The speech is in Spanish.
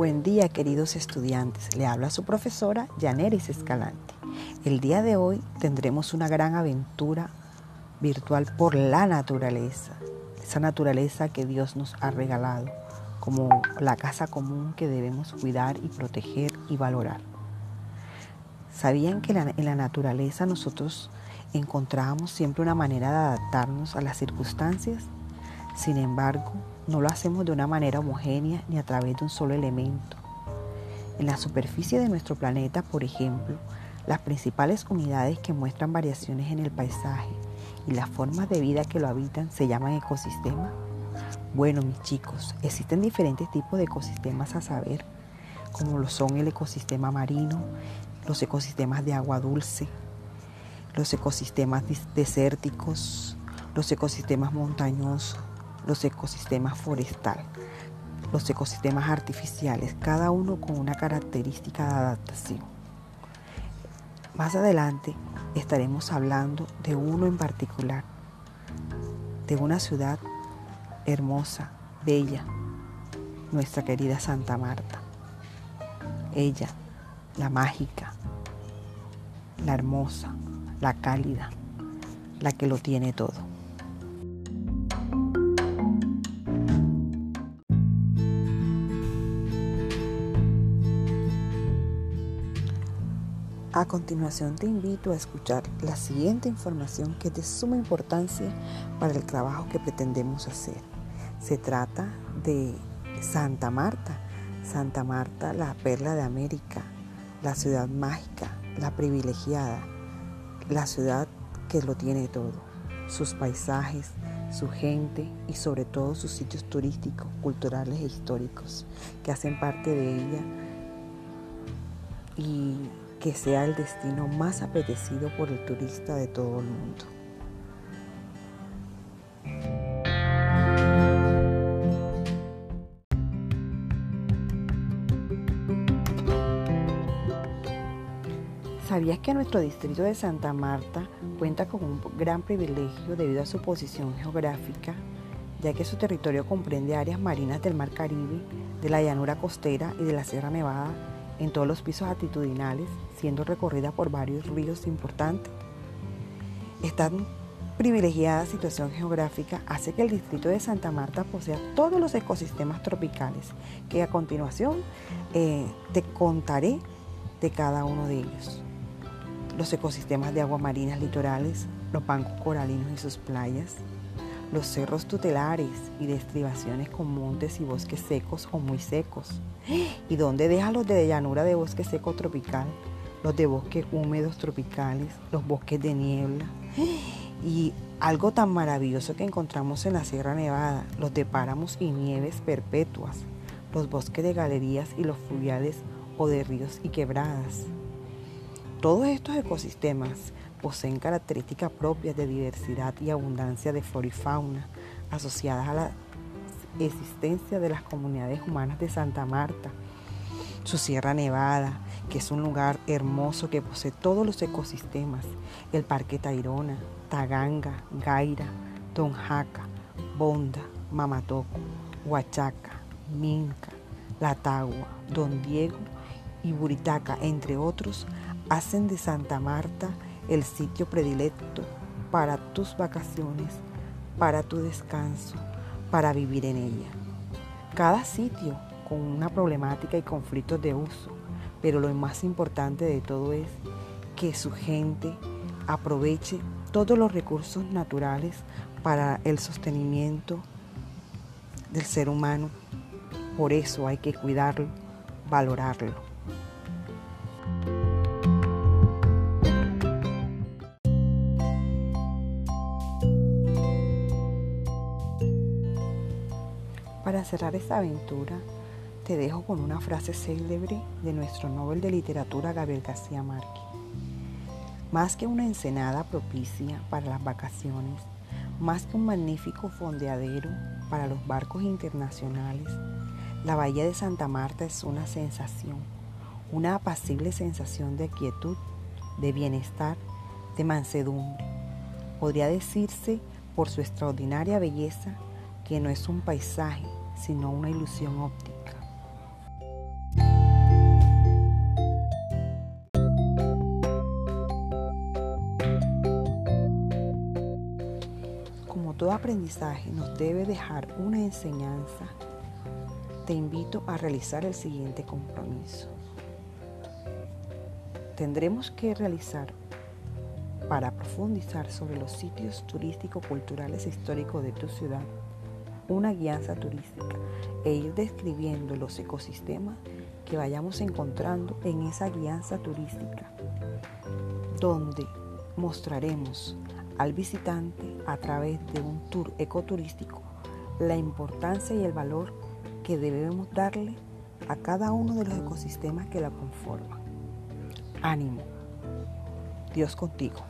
Buen día queridos estudiantes, le habla su profesora Yaneris Escalante. El día de hoy tendremos una gran aventura virtual por la naturaleza, esa naturaleza que Dios nos ha regalado como la casa común que debemos cuidar y proteger y valorar. ¿Sabían que en la naturaleza nosotros encontrábamos siempre una manera de adaptarnos a las circunstancias? Sin embargo, no lo hacemos de una manera homogénea ni a través de un solo elemento. En la superficie de nuestro planeta, por ejemplo, las principales unidades que muestran variaciones en el paisaje y las formas de vida que lo habitan se llaman ecosistemas. Bueno, mis chicos, existen diferentes tipos de ecosistemas a saber, como lo son el ecosistema marino, los ecosistemas de agua dulce, los ecosistemas desérticos, los ecosistemas montañosos, los ecosistemas forestal, los ecosistemas artificiales, cada uno con una característica de adaptación. Más adelante estaremos hablando de uno en particular, de una ciudad hermosa, bella, nuestra querida Santa Marta. Ella, la mágica, la hermosa, la cálida, la que lo tiene todo. A continuación te invito a escuchar la siguiente información que es de suma importancia para el trabajo que pretendemos hacer. Se trata de Santa Marta, Santa Marta, la perla de América, la ciudad mágica, la privilegiada, la ciudad que lo tiene todo, sus paisajes, su gente y sobre todo sus sitios turísticos, culturales e históricos que hacen parte de ella. Y que sea el destino más apetecido por el turista de todo el mundo. ¿Sabías que nuestro distrito de Santa Marta cuenta con un gran privilegio debido a su posición geográfica, ya que su territorio comprende áreas marinas del Mar Caribe, de la llanura costera y de la Sierra Nevada en todos los pisos altitudinales, siendo recorrida por varios ríos importantes. Esta privilegiada situación geográfica hace que el distrito de Santa Marta posea todos los ecosistemas tropicales, que a continuación eh, te contaré de cada uno de ellos. Los ecosistemas de aguas marinas litorales, los bancos coralinos y sus playas, los cerros tutelares y de estribaciones con montes y bosques secos o muy secos. ¿Y dónde deja los de llanura de bosque seco tropical? Los de bosques húmedos tropicales, los bosques de niebla. Y algo tan maravilloso que encontramos en la Sierra Nevada, los de páramos y nieves perpetuas, los bosques de galerías y los fluviales o de ríos y quebradas. Todos estos ecosistemas poseen características propias de diversidad y abundancia de flora y fauna asociadas a la existencia de las comunidades humanas de Santa Marta, su Sierra Nevada, que es un lugar hermoso que posee todos los ecosistemas, el Parque Tairona, Taganga, Gaira, Tonjaca, Bonda, Mamatoco, Huachaca, Minca, La Tagua, Don Diego y Buritaca, entre otros, hacen de Santa Marta el sitio predilecto para tus vacaciones, para tu descanso, para vivir en ella. Cada sitio con una problemática y conflictos de uso, pero lo más importante de todo es que su gente aproveche todos los recursos naturales para el sostenimiento del ser humano. Por eso hay que cuidarlo, valorarlo. Para cerrar esta aventura, te dejo con una frase célebre de nuestro Nobel de Literatura Gabriel García Márquez. Más que una ensenada propicia para las vacaciones, más que un magnífico fondeadero para los barcos internacionales, la bahía de Santa Marta es una sensación, una apacible sensación de quietud, de bienestar, de mansedumbre. Podría decirse por su extraordinaria belleza que no es un paisaje, sino una ilusión óptica. Como todo aprendizaje nos debe dejar una enseñanza, te invito a realizar el siguiente compromiso. Tendremos que realizar para profundizar sobre los sitios turístico-culturales e históricos de tu ciudad una guianza turística e ir describiendo los ecosistemas que vayamos encontrando en esa guianza turística, donde mostraremos al visitante a través de un tour ecoturístico la importancia y el valor que debemos darle a cada uno de los ecosistemas que la conforman. Ánimo. Dios contigo.